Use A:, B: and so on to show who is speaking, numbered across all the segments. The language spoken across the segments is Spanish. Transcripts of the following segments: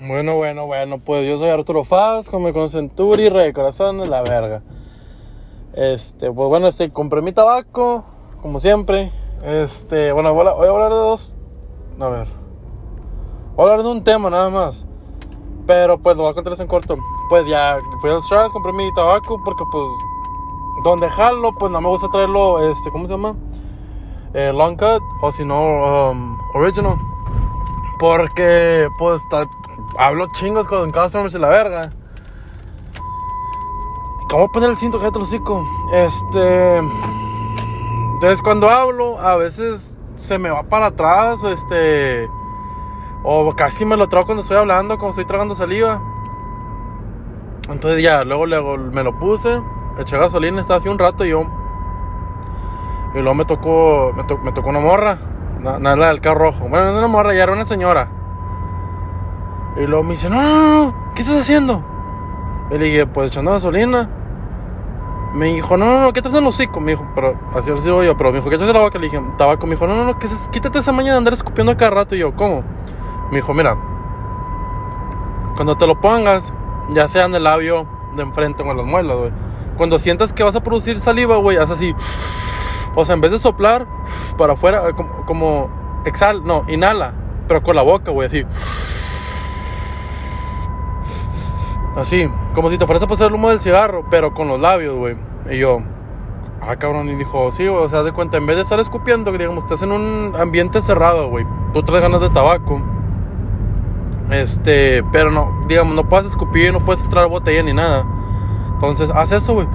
A: Bueno, bueno, bueno, pues yo soy Arturo Faz, con mi Turi, Rey de Corazones, la verga. Este, pues bueno, este, compré mi tabaco, como siempre. Este, bueno, voy a, voy a hablar de dos. A ver. Voy a hablar de un tema nada más. Pero pues lo voy a contar en corto. Pues ya fui al Stras, compré mi tabaco porque pues donde jalo, pues no me gusta traerlo, este, ¿cómo se llama? Eh, long cut o si no, um, original. Porque pues hablo chingos con customers y la verga. ¿Cómo poner el cinto? El hocico. Este. Entonces, cuando hablo, a veces se me va para atrás, este. O casi me lo trago cuando estoy hablando, cuando estoy tragando saliva. Entonces, ya, luego, luego me lo puse, eché gasolina, estaba así un rato y yo. Y luego me tocó, me, tocó una morra, nada del carro rojo. Bueno, no una morra, ya era una señora. Y luego me dice, no, no, no, ¿qué estás haciendo? Y le dije, pues echando gasolina. Me dijo, no, no, no, ¿qué traes en los hocico? Me dijo, pero así lo digo yo, pero me dijo, ¿qué traes en la boca? Le dije, tabaco. Me dijo, no, no, no, quítate esa mañana de andar escupiendo a cada rato. Y yo, ¿cómo? Me dijo, mira, cuando te lo pongas, ya sea en el labio de enfrente o en las muelas, güey. Cuando sientas que vas a producir saliva, güey, haz así. O sea, en vez de soplar para afuera, como, como exhal, no, inhala, pero con la boca, güey, así. Así, como si te fueras a pasar el humo del cigarro, pero con los labios, güey. Y yo, ah, cabrón, y dijo, sí, güey, o sea, de cuenta, en vez de estar escupiendo, que digamos, estás en un ambiente cerrado, güey, tú traes ganas de tabaco. Este, pero no, digamos, no puedes escupir, no puedes traer botella ni nada. Entonces, haz eso, güey.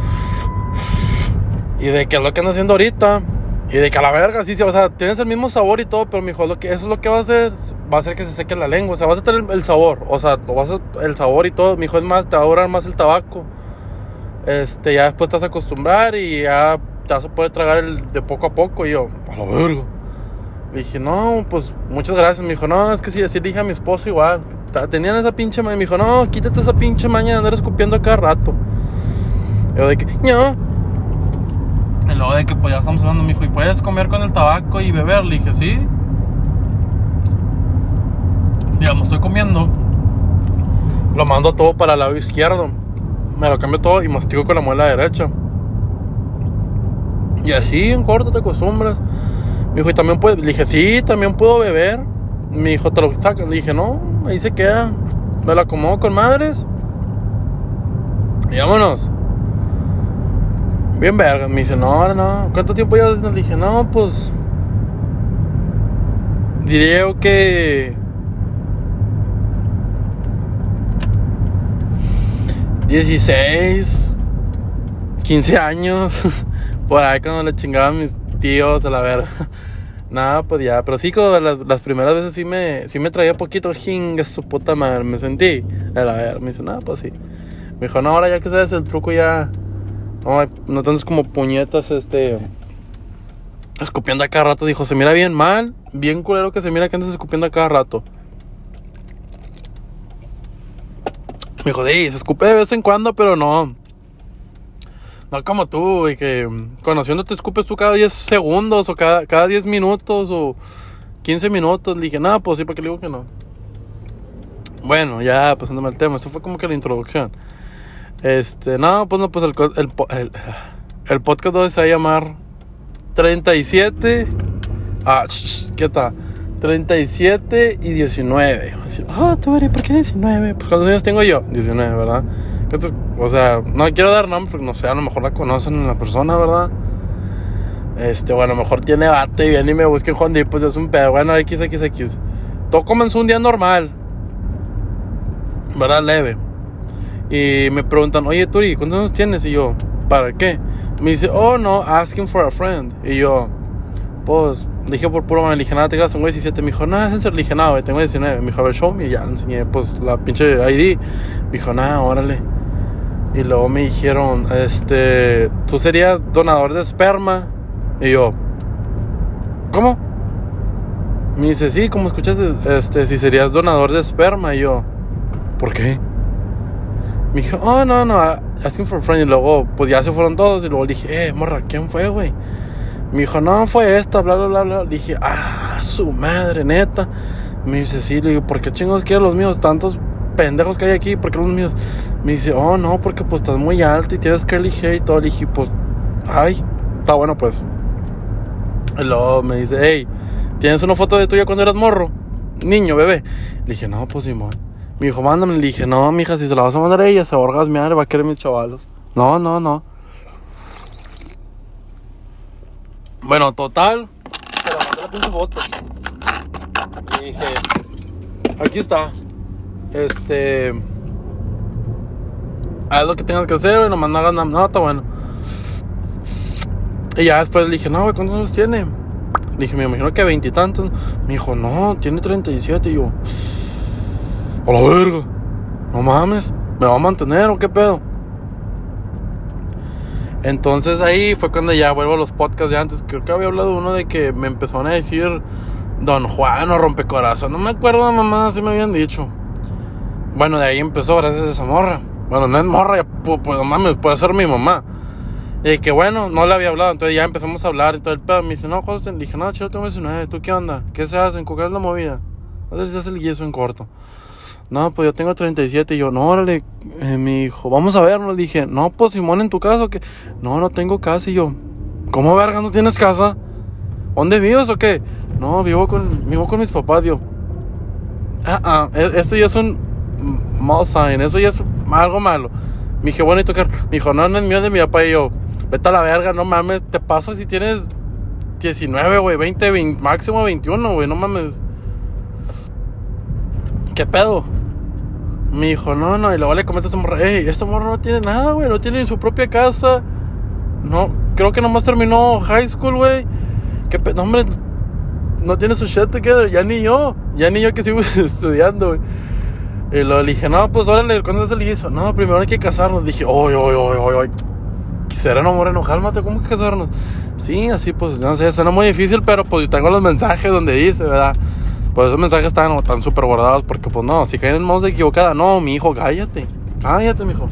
A: Y de que lo que ando haciendo ahorita, y de que a la verga, sí, sí, o sea, tienes el mismo sabor y todo, pero mi hijo, lo que, eso es lo que va a hacer, va a hacer que se seque la lengua, o sea, vas a tener el, sabor, o sea, vas a, el sabor y todo, mi hijo es más, te va a durar más el tabaco. Este, ya después te vas a acostumbrar y ya te vas a poder tragar el de poco a poco. Y yo, a la verga. Le dije, no, pues muchas gracias. Me dijo, no, es que sí, así dije a mi esposo igual. Tenían esa pinche maña. Me dijo, no, quítate esa pinche maña de andar escupiendo cada rato. Yo de que, no. Y luego de que, pues ya estamos hablando, me dijo, ¿y puedes comer con el tabaco y beber? Le dije, sí digamos, estoy comiendo, lo mando todo para el lado izquierdo. Me lo cambio todo y mastigo con la muela derecha. Y así en corto te acostumbras. Me dijo, ¿y también puedes? Le dije, sí, también puedo beber. Me dijo, ¿te lo sacas? Le dije, no, ahí se queda. Me lo acomodo con madres. Y vámonos. Bien verga. Me dice, no, no. ¿Cuánto tiempo llevas? Le dije, no, pues. Diría que 16, 15 años, por ahí cuando le chingaban mis tíos a la verga. Nada, pues ya, pero sí, como las, primeras veces sí me, sí me traía poquito jinga su puta madre, me sentí a la verga. Me dice, nada, pues sí. Me dijo, no, ahora ya que sabes el truco ya, no, no tantos como puñetas, este, escupiendo a cada rato. Dijo, se mira bien mal, bien culero que se mira que andas escupiendo a cada rato. Me dijo, sí, se escupe de vez en cuando, pero no. No como tú, y que conociendo te escupes tú cada 10 segundos o cada, cada 10 minutos o 15 minutos. Le dije, no, pues sí, porque le digo que no. Bueno, ya pasándome al tema, eso fue como que la introducción. Este, no, pues no, pues el, el, el, el podcast hoy se va a llamar 37. Ah, ¿qué tal? 37 y 19. Ah, oh, tú ¿por qué 19? Pues ¿cuántos años tengo yo? 19, ¿verdad? O sea, no quiero dar nombre porque no sé, a lo mejor la conocen en la persona, ¿verdad? Este, bueno, a lo mejor tiene bate y viene y me busquen Juan D, pues es un pedo. Bueno, XXX. Todo comenzó un día normal, ¿verdad? Leve. Y me preguntan, oye, Turi, ¿cuántos años tienes? Y yo, ¿para qué? Me dice, oh, no, asking for a friend. Y yo, pues, dije por puro, me dije, nada, te quedas tengo 17. Me dijo, nada, es el nada, tengo 19. Me dijo, a ver, show me. Y ya le enseñé, pues, la pinche ID. Me dijo, nada, órale. Y luego me dijeron, este, tú serías donador de esperma. Y yo, ¿cómo? Me dice, sí, como escuchas, este, si serías donador de esperma. Y yo, ¿por qué? Me dijo, oh, no, no, asking for a friend. Y luego, pues ya se fueron todos. Y luego le dije, eh, morra, ¿quién fue, güey? Me dijo, no, fue esta, bla, bla, bla, bla. dije, ah, su madre, neta. Me dice, sí, le digo, ¿por qué chingos quieren los míos tantos pendejos que hay aquí, porque los míos. Me dice, oh, no, porque pues estás muy alto y tienes curly hair y todo. Le dije, pues, ay, está bueno, pues. Y luego me dice, hey, ¿tienes una foto de tuya cuando eras morro? Niño, bebé. Le dije, no, pues Simón. Me dijo, mándame. Le dije, no, mija, si se la vas a mandar a ella, se va a orgasmear, va a querer mis chavalos. No, no, no. Bueno, total. Se la mandé la pinche foto. Y dije, aquí está. Este. Haz lo que tengas que hacer, y no hagas nada. No, está bueno. Y ya después le dije, no, güey, ¿cuántos años tiene? Le dije, me imagino que veintitantos. Me dijo, no, tiene 37. Y yo, a la verga. No mames, ¿me va a mantener o qué pedo? Entonces ahí fue cuando ya vuelvo a los podcasts de antes. Creo que había hablado uno de que me empezaron a decir Don Juan o Rompecorazón. No me acuerdo, mamá, si me habían dicho. Bueno, de ahí empezó gracias a esa morra. Bueno, no es morra, pues, no mames, puede ser mi mamá. Y que bueno, no le había hablado, entonces ya empezamos a hablar y todo el pedo. Me dice, no, José, dije, no, chido, tengo 19, ¿tú qué onda? ¿Qué se hace? ¿Cuál es la movida? Si se hace el guiso en corto. No, pues yo tengo 37 y yo, no, órale, eh, mi hijo, vamos a vernos. Le dije, no, pues Simón, ¿en tu casa que No, no tengo casa. Y yo, ¿cómo verga no tienes casa? ¿Dónde vives o qué? No, vivo con, vivo con mis papás, yo. Ah, ah, e, esto ya es un mal sign, eso ya es algo malo. Me dije, bueno, y tocar. Me dijo, no, no es mío de mi papá. Y yo, vete a la verga, no mames, te paso si tienes 19, güey, 20, 20, máximo 21, güey, no mames. ¿Qué pedo? Me dijo, no, no, y luego le comento a esta morra, ey, esta morra no tiene nada, güey, no tiene su propia casa. No, creo que nomás terminó high school, güey. ¿Qué pedo? No, hombre, no tiene su shit together, ya ni yo, ya ni yo que sigo estudiando, güey. Y luego le dije, no, pues órale, ¿cuándo se le hizo? No, primero hay que casarnos. Dije, oy, oy, oy, oy, oy. Sereno Moreno, cálmate, ¿cómo que casarnos? Sí, así pues, no sé, suena muy difícil, pero pues yo tengo los mensajes donde dice, ¿verdad? Pues esos mensajes están tan súper guardados porque pues no, si caen en manos equivocada, no, mi hijo, cállate, cállate, mi hijo.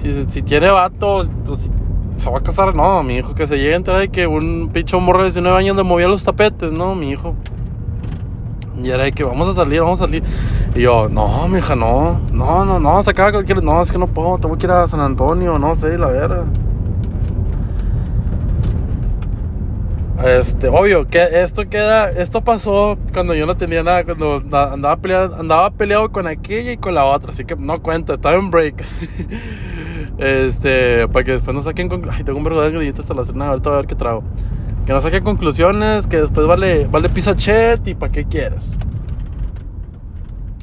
A: Si, si tiene vato, si se va a casar, no, mi hijo, que se llegue a enterar de que un pinche morro de 19 años le movía los tapetes, no, mi hijo. Y era de que vamos a salir, vamos a salir. Y yo, no, mi hija, no, no, no, no, se acaba cualquier. No, es que no puedo, tengo que ir a San Antonio, no sé, la verga. Este, obvio, que esto queda, esto pasó cuando yo no tenía nada, cuando andaba peleado, andaba peleado con aquella y con la otra, así que no cuenta, estaba en break. este, para que después no saquen conclusiones. Ay, tengo un vergo de ingredientes hasta la cena, ahorita a ver qué trago. Que no saquen conclusiones, que después vale, vale pizza chet y para qué quieres.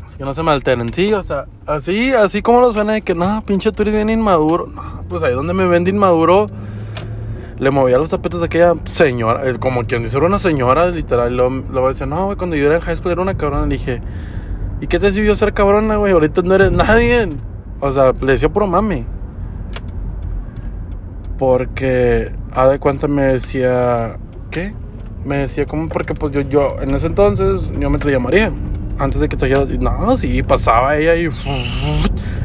A: Así que no se me alteren, sí, o sea, así, así como lo suena de que, no, pinche tú eres bien inmaduro. No, pues ahí donde me vende inmaduro le movía los zapatos a aquella señora, eh, como quien dice, era una señora, literal. Lo, lo decía, no, güey, cuando yo era en high school era una cabrona. Le dije, ¿y qué te sirvió ser cabrona, güey? Ahorita no eres nadie. O sea, le decía puro mami. Porque, a de cuenta me decía, ¿qué? Me decía, ¿cómo? Porque pues yo, yo, en ese entonces, yo me traía María. Antes de que trajera, no, sí, pasaba ella y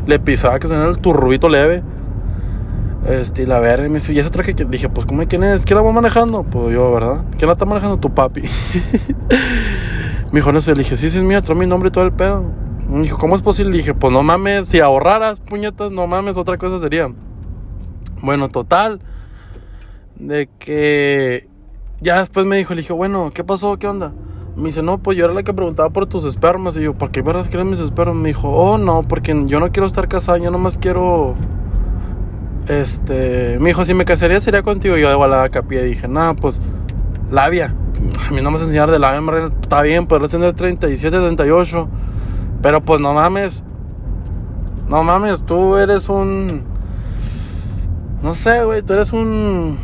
A: le pisaba que se el turbito leve. Este, y la verga, y me dice, ¿y esa traje que dije, pues, ¿cómo quién es? ¿Quién la va manejando? Pues yo, ¿verdad? ¿Quién la está manejando? Tu papi. me dijo, no sé, le dije, sí, sí es mía, trae mi nombre y todo el pedo. Me dijo, ¿cómo es posible? Le dije, pues no mames, si ahorraras, puñetas, no mames, otra cosa sería. Bueno, total. De que ya después me dijo, le dije, bueno, ¿qué pasó? ¿Qué onda? Me dice, no, pues yo era la que preguntaba por tus espermas. Y yo, ¿por qué verás quieren mis espermas? Me dijo, oh, no, porque yo no quiero estar casada, yo nomás quiero este, me dijo, si me casaría sería contigo. Y yo de volada capilla y dije, nada, pues, labia. A mí no me vas a enseñar de labia, está bien, podrás tener 37, 38. Pero pues no mames. No mames, tú eres un. No sé, güey, tú eres un.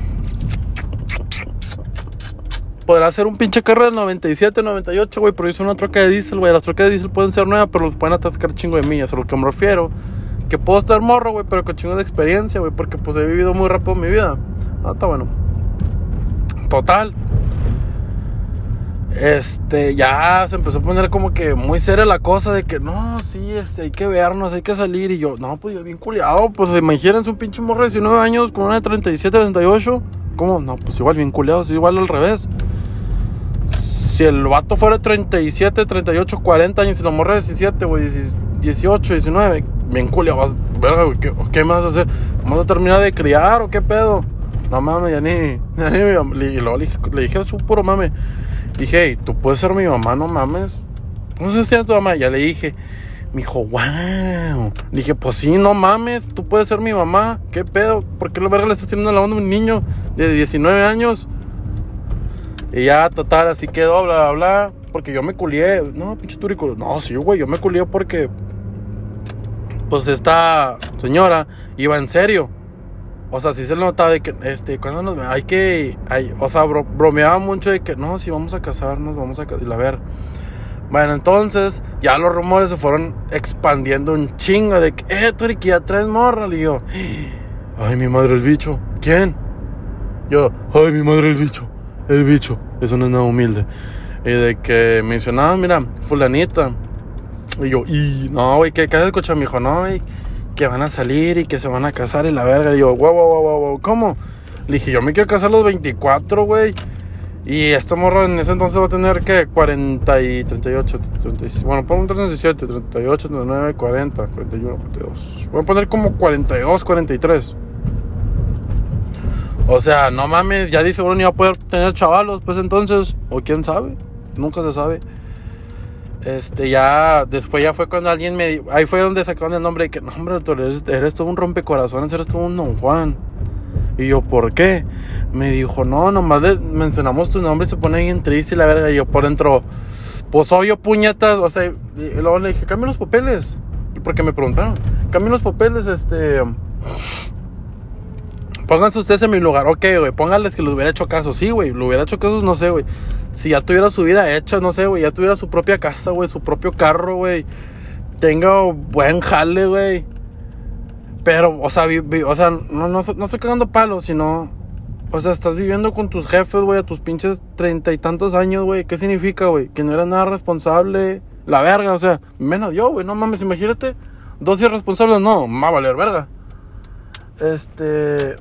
A: Podrás ser un pinche carro del 97, 98, güey, pero hizo una troca de diésel, güey. Las trocas de diésel pueden ser nuevas, pero los pueden atascar chingo de millas. A lo que me refiero que puedo estar morro, güey, pero con chingo de experiencia, güey, porque pues he vivido muy rápido mi vida. No, está bueno. Total. Este, ya se empezó a poner como que muy seria la cosa de que no, sí, este, hay que vernos, hay que salir. Y yo, no, pues yo bien culiado, pues imagínense un pinche morro de 19 años con una de 37, 38. ¿Cómo? No, pues igual bien culiado, es igual al revés. Si el vato fuera 37, 38, 40 años y la morra de 17, güey, 18, 19, bien culia, vas, verga, güey, ¿qué, ¿qué vas a hacer? ¿Vamos a terminar de criar o qué pedo? No mames, ya ni, ya ni mi mam- Y luego le dije, le dije su puro mame. Dije, hey, tú puedes ser mi mamá, no mames. ¿Cómo se llama tu mamá? Ya le dije. Me dijo, wow. Dije, pues sí, no mames, tú puedes ser mi mamá. ¿Qué pedo? ¿Por qué la verga le estás haciendo la onda a un niño de 19 años? Y ya, total, así quedó, bla, bla, bla. Porque yo me culié. No, pinche turico. No, sí, güey, yo me culié porque. Pues esta señora iba en serio. O sea, sí se notaba de que, este, cuando nos hay que, hay, o sea, bro- bromeaba mucho de que, no, si vamos a casarnos, vamos a, ca- y la ver. Bueno, entonces, ya los rumores se fueron expandiendo un chingo de que, eh, tú que ya traes morra, y yo, ay, mi madre el bicho, ¿quién? Yo, ay, mi madre el bicho, el bicho, eso no es nada humilde. Y de que mencionaban, mira, fulanita. Y yo, y no, güey, ¿qué, qué has escuchado? Me dijo, no, güey, que van a salir y que se van a casar y la verga. Y yo, wow, wow, wow, wow, ¿cómo? Le dije, yo me quiero casar a los 24, güey. Y esta morra en ese entonces va a tener que 40 y 38, 36, bueno, pongo un 37, 38, 39, 40, 41, 42. Voy a poner como 42, 43. O sea, no mames, ya dice uno ni va a poder tener chavalos, pues entonces, o quién sabe, nunca se sabe. Este, ya, después ya fue cuando alguien me di- ahí fue donde sacaron el nombre de que, no, hombre, tú eres, eres todo un rompecorazones, eres todo un don Juan. Y yo, ¿por qué? Me dijo, no, nomás le mencionamos tu nombre y se pone bien triste y la verga. Y yo por dentro, pues obvio, puñetas. O sea, y luego le dije, cambia los papeles. Porque me preguntaron, cambien los papeles, este. Pónganse ustedes en mi lugar. Ok, güey, pónganles que le hubiera hecho caso. Sí, güey, le hubiera hecho caso, no sé, güey. Si ya tuviera su vida hecha, no sé, güey, ya tuviera su propia casa, güey, su propio carro, güey. Tenga buen jale, güey. Pero, o sea, o sea no, no, no estoy cagando palos, sino. O sea, estás viviendo con tus jefes, güey, a tus pinches treinta y tantos años, güey. ¿Qué significa, güey? Que no eres nada responsable. La verga, o sea, menos yo, güey. No mames, imagínate. Dos irresponsables, no, va a valer verga. Este.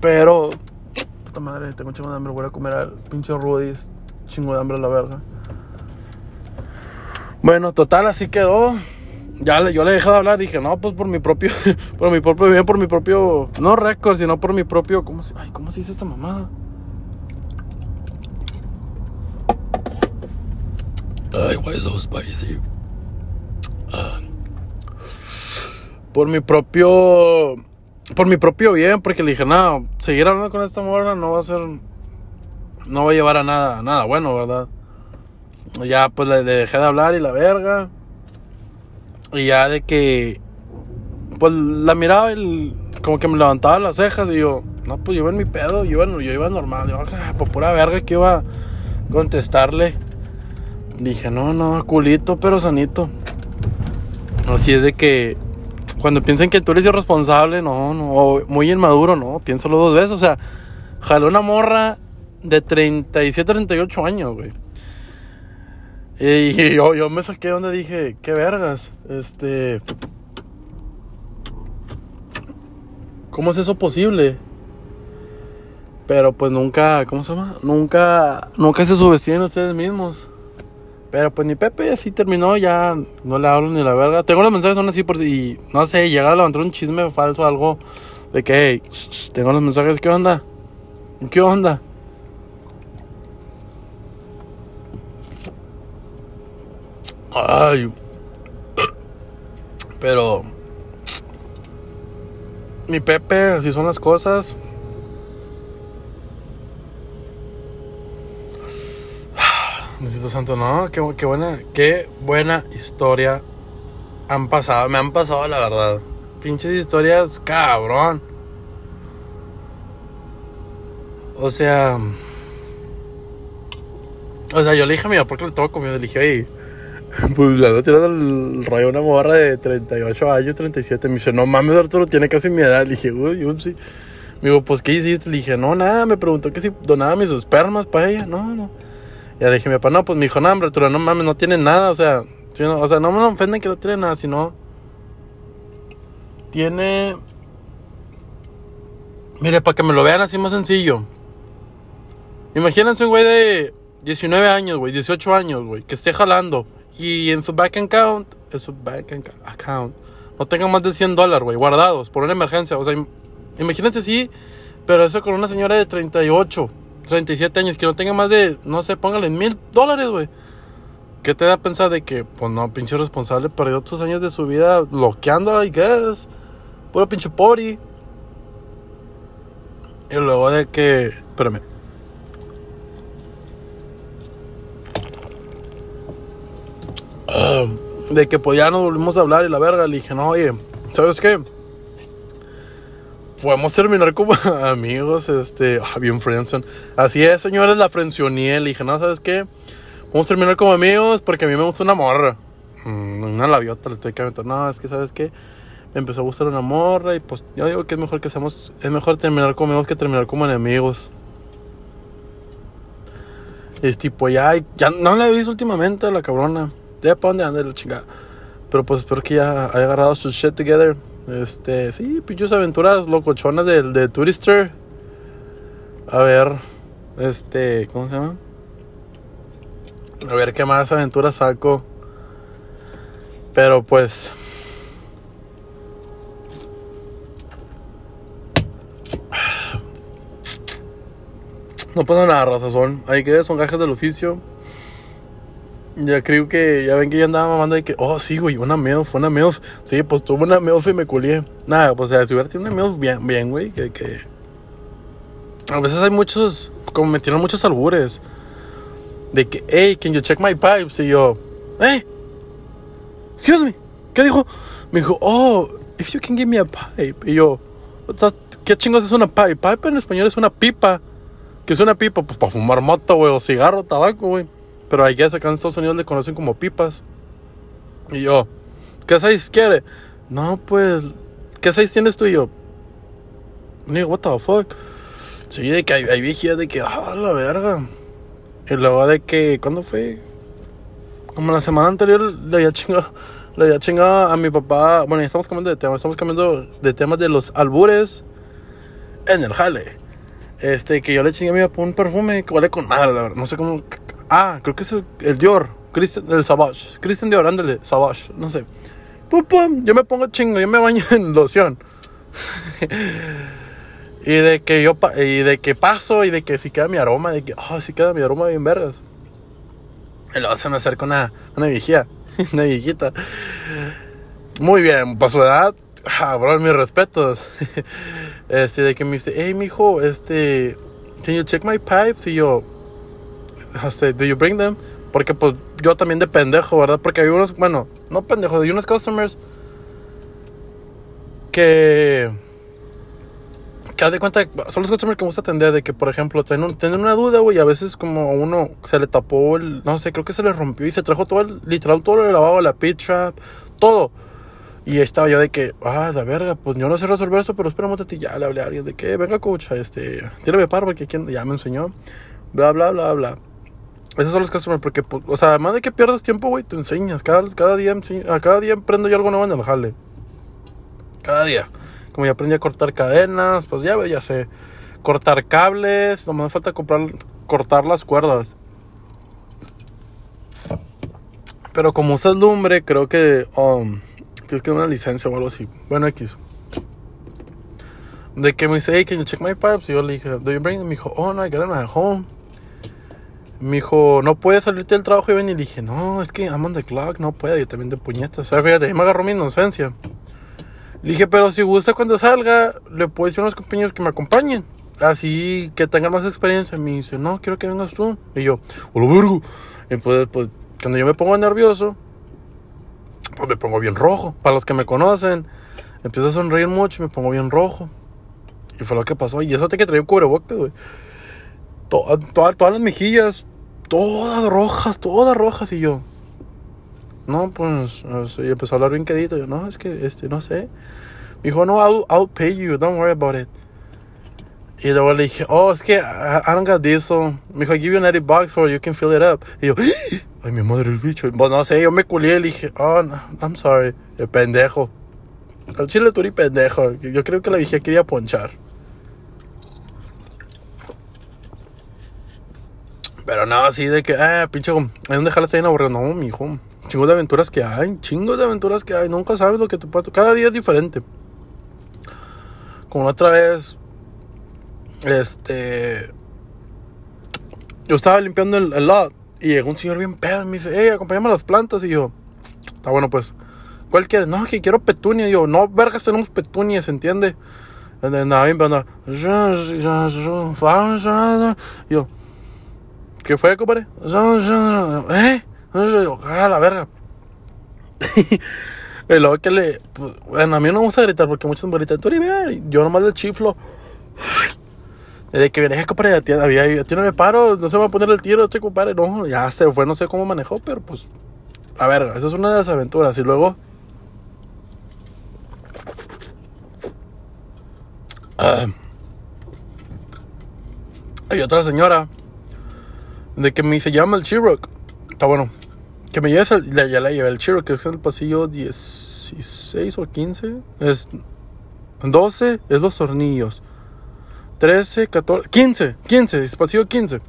A: Pero. Puta madre, tengo de hambre. Voy a comer al pinche Rudy's. Chingo de hambre, la verga. Bueno, total, así quedó. Ya le- yo le dejé de hablar, dije, no, pues por mi propio, por mi propio bien, por mi propio, no récord, sino por mi propio, ¿cómo se, ay, ¿cómo se dice esta mamada? Ay, why so spicy? Ah. por mi propio, por mi propio bien, porque le dije, no, seguir hablando con esta morra no va a ser, no va a llevar a nada, a nada bueno, ¿verdad? Ya, pues le, dejé de hablar y la verga. Y ya de que. Pues la miraba y como que me levantaba las cejas y yo, no, pues yo iba en mi pedo, yo iba, yo iba normal. Yo, ah, por pura verga que iba a contestarle. Dije, no, no, culito, pero sanito. Así es de que cuando piensen que tú eres irresponsable, no, no, o muy inmaduro, no, piénsalo dos veces. O sea, jaló una morra de 37, 38 años, güey. Y yo, yo me saqué donde dije, qué vergas, este... ¿Cómo es eso posible? Pero pues nunca, ¿cómo se llama? Nunca, nunca se subestimen ustedes mismos. Pero pues ni Pepe así terminó, ya no le hablo ni la verga. Tengo los mensajes, son así por si, no sé, llega a levantar un chisme falso o algo. De que, hey, tengo los mensajes, ¿qué onda? ¿Qué onda? Ay. Pero. Mi Pepe, así son las cosas. Necesito santo, no, qué, buena, qué buena historia han pasado, me han pasado la verdad. Pinches historias, cabrón. O sea, o sea, yo le dije a mi papá porque le tengo comida, le dije, oye, pues le ando tirando el rollo una morra de 38 años, 37. Me dice, no mames, Arturo, tiene casi mi edad. Le dije, uy, upsi. Me digo, pues, ¿qué hiciste? Le dije, no, nada. Me preguntó que si donaba mis espermas para ella. No, no. Ya le dije, mi papá, no, pues me dijo, no, hombre, Arturo, no mames, no tiene nada. O sea, o sea, no me ofenden que no tiene nada, sino. Tiene. Mire, para que me lo vean así más sencillo. Imagínense un güey de 19 años, güey, 18 años, güey, que esté jalando y en su bank account, en su bank account, no tenga más de 100 dólares, güey, guardados por una emergencia. O sea, imagínense sí, pero eso con una señora de 38, 37 años, que no tenga más de, no sé, póngale mil dólares, güey. ¿Qué te da a pensar de que, pues no, pinche responsable, perdió otros años de su vida bloqueando, I guess? Puro pinche pori. Y luego de que, espérame. De que pues ya nos volvimos a hablar y la verga. Le dije, no, oye, ¿sabes qué? Podemos terminar como amigos, este, ah, bien friendson. Así es, señores, la frencioné. Le dije, no, ¿sabes qué? Vamos a terminar como amigos porque a mí me gusta una morra. Mm, una labiota le estoy cagando. No, es que, ¿sabes qué? Me empezó a gustar una morra y pues yo digo que es mejor que seamos, es mejor terminar como amigos que terminar como enemigos. Es tipo, ya, ya no la he visto últimamente la cabrona. Ya para dónde anda la chingada. Pero pues espero que ya haya agarrado su shit together. Este, sí, pinches aventuras locochonas del de Turister. A ver, este, ¿cómo se llama? A ver qué más aventuras saco. Pero pues. No pasa nada, razón. Ahí que son gajes del oficio. Ya creo que, ya ven que ya andaba mamando de que, oh, sí, güey, una MILF, una MILF. Sí, pues tuve una MILF y me culié. Nada, pues, o sea, si hubiera tenido una MILF bien, bien, güey, que, que... A veces hay muchos, como me tiran muchos albures. De que, hey, can you check my pipes? Y yo, hey, excuse me, ¿qué dijo? Me dijo, oh, if you can give me a pipe. Y yo, ¿qué chingos es una pipe? Pipe en español es una pipa. ¿Qué es una pipa? Pues para fumar moto, güey, o cigarro, tabaco, güey. Pero hay acá en Estados Unidos le conocen como pipas. Y yo, ¿qué size quiere? No, pues, ¿qué size tienes tú y yo? Digo, what the fuck? Sí, de que hay, hay de que, ah, la verga. Y luego de que, ¿cuándo fue? Como la semana anterior le había chingado, le había chingado a mi papá. Bueno, ya estamos cambiando de tema, estamos cambiando de temas de los albures en el jale. Este, que yo le chingué a mi papá un perfume que huele con madre, la verdad. No sé cómo, Ah, creo que es el, Dior. Christian, el Savage. Christian Dior, ándale, Savage. No sé. Yo me pongo chingo, yo me baño en loción. y de que yo y de paso y de que si queda mi aroma, de que, oh, si queda mi aroma bien vergas. Y luego se me acerca una, una viejita, una viejita. Muy bien, para su edad, ah, bro, mis respetos. este, de que me dice, hey, mijo, este, can you check my pipes? Y yo, este, do you bring them? Porque pues yo también de pendejo, ¿verdad? Porque hay unos, bueno, no pendejo, hay unos customers que que haz de cuenta, son los customers que me gusta atender, de que, por ejemplo, traen, tienen una duda, güey, a veces como uno se le tapó el, no sé, creo que se le rompió y se trajo todo el, literal, todo el lavabo, la pit trap, todo. Y estaba yo de que, ah, la verga, pues yo no sé resolver esto, pero espera un momento, ya le hablé a alguien de que, venga, coach, este, tírame paro porque quien ya me enseñó, bla, bla, bla, bla. Esos son los customers porque, pues, o sea, además de que pierdas tiempo, güey, te enseñas. Cada, cada, día, cada día aprendo yo algo nuevo en el jale. Cada día. Como ya aprendí a cortar cadenas, pues ya, ya sé. Cortar cables, no me falta comprar, cortar las cuerdas. Pero como usas lumbre, creo que um, tienes que dar una licencia o algo así. Bueno, X. De que me dice, hey, can you check my pipes? Y yo le dije, do you bring them? Me dijo, oh, no, I got them at home. Me dijo, no puedes salirte del trabajo y ven. Y le dije, no, es que I'm on the clock, no puedo, yo también de puñetas. O sea, fíjate, ahí me agarró mi inocencia. Le dije, pero si gusta cuando salga, le puedes decir a unos compañeros que me acompañen. Así que tengan más experiencia. Me dice, no, quiero que vengas tú. Y yo, lo vergo. Y pues, cuando yo me pongo nervioso, pues me pongo bien rojo. Para los que me conocen, empiezo a sonreír mucho y me pongo bien rojo. Y fue lo que pasó. Y eso te que un cubrebocas, güey todas las mejillas, todas rojas, todas rojas. Y yo, no, pues, y empezó a hablar bien quedito. Yo, no, es que, este, no sé. Me dijo, no, I'll, I'll pay you, don't worry about it. Y luego le dije, oh, es que I, don't got so. Me dijo, I give you an 80 bucks for you can fill it up. Y yo, ay, mi madre el bicho. Pues no sé, yo me culié y le dije, oh, no, I'm sorry, el pendejo. Al chile tú eres pendejo. Yo creo que la dije quería ponchar. Pero no, así de que, ah, pinche, ¿hay dónde jalaste bien aburrido? No, mijo. Chingos de aventuras que hay, chingos de aventuras que hay. Nunca sabes lo que te puede Cada día es diferente. Como otra vez, este. Yo estaba limpiando el, el lot y llegó un señor bien pedo y me dice, hey, acompáñame a las plantas. Y yo, está bueno, pues, ¿cuál quieres? No, que quiero petunia. Y yo, no, vergas, tenemos petunias, ¿entiende? Andaba bien pedo. Yo, ¿qué fue, compadre? ¿Eh? Yo, a la verga. y luego que le. Pues, bueno, a mí no me gusta gritar porque muchos me gritan, tú Yo nomás le chiflo. Desde que viene, compadre, a ti, había, a ti no me paro, no se va a poner el tiro, este compadre. No, ya se fue, no sé cómo manejó, pero pues. A ver, esa es una de las aventuras. Y luego. Uh, hay otra señora de que me dice, llama el Chiroc. Está bueno. Que me lleves el, ya la llevé el Chiroc, que es el pasillo 16 o 15. Es 12, es los tornillos. 13, 14, 15, 15, espacio 15.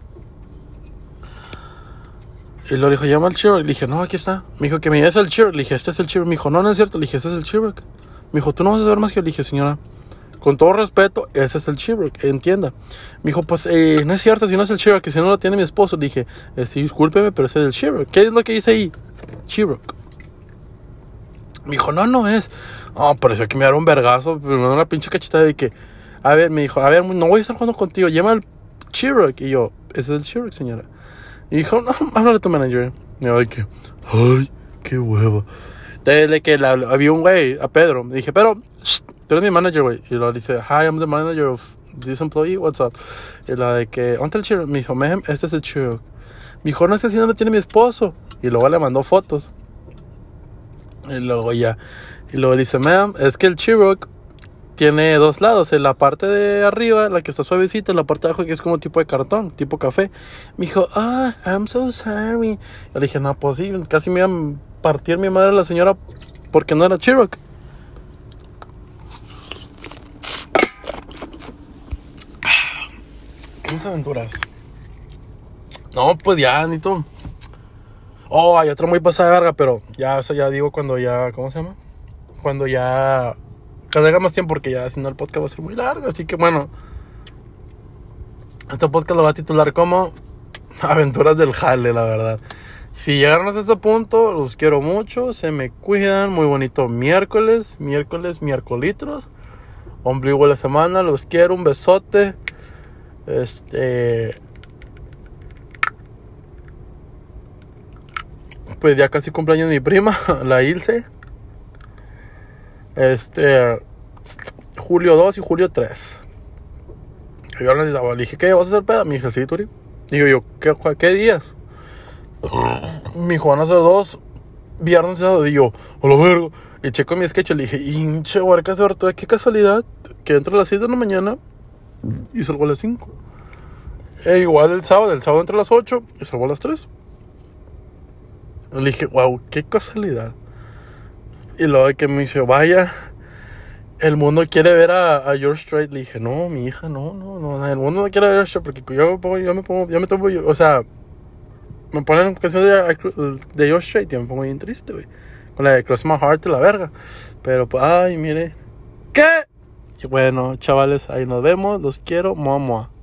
A: Y lo dijo, llama al Chiro. Le dije, no, aquí está. Me dijo que me lleves al Chiro. Le dije, este es el Chiro. Me dijo, no, no es cierto. Le dije, este es el Chiro. Me dijo, tú no vas a ver más que yo. Le dije, señora, con todo respeto, ese es el Chiro. Entienda. Me dijo, pues eh, no es cierto si no es el Chiro, que si no lo tiene mi esposo. Dije, eh, sí, discúlpeme, pero ese es el Chiro. ¿Qué es lo que dice ahí? Chiro. Me dijo, no, no es. No, pareció que me dieron un vergazo. Me dio una pinche cachita de que a ver, me dijo, a ver, no voy a estar jugando contigo, llama al Chirok. Y yo, ese es el Chirok, señora. Y dijo, no, habla de tu manager. Y yo, que, ay, qué huevo. Desde que la, había un güey, a Pedro, me dije, pero, tú eres mi manager, güey. Y lo dice, hi, I'm the manager of this employee, what's up? Y la de que, ¿dónde está el Chirok? Me dijo, ma'am, este es el Chirok. Me dijo, no, que así no tiene mi esposo. Y luego le mandó fotos. Y luego ya, y luego le dice, ma'am, es que el Chirok tiene dos lados, en la parte de arriba, la que está suavecita, en la parte de abajo que es como tipo de cartón, tipo café. Me dijo, ah, I'm so sorry. Le dije, no, pues sí, casi me iba a partir mi madre la señora porque no era Chiroc. ¿Qué aventuras? No, pues ya, ni tú. Oh, hay otra muy pasada de verga, pero ya, eso ya digo cuando ya, ¿cómo se llama? Cuando ya que más tiempo porque ya si no el podcast va a ser muy largo. Así que bueno, este podcast lo va a titular como Aventuras del Jale, la verdad. Si llegaron hasta este punto, los quiero mucho. Se me cuidan. Muy bonito miércoles, miércoles, miércolitros. Ombligo de la semana. Los quiero. Un besote. Este. Pues ya casi cumpleaños mi prima, la Ilse. Este. Julio 2 y julio 3. yo le dije, ¿qué vas a hacer peda? Me dije, sí, Turi. Digo yo, ¿qué, qué días? Van a ser dos viernes y. Y yo, lo vergo. Y checo mi sketch y le dije, hinche, qué casualidad que entro a las 6 de la mañana y salgo a las 5. E igual el sábado, el sábado entro a las 8 y salgo a las 3. Le dije, wow, qué casualidad. Y luego que me dice, vaya, el mundo quiere ver a, a George Strait. Le dije, no, mi hija, no, no, no, el mundo no quiere ver a George porque yo, yo me pongo, yo me tomo, o sea, me ponen canciones de, de George Strait y me pongo bien triste, güey. Con la de Cross My Heart, la verga. Pero, pues, ay, mire, ¿qué? Bueno, chavales, ahí nos vemos, los quiero, mamá.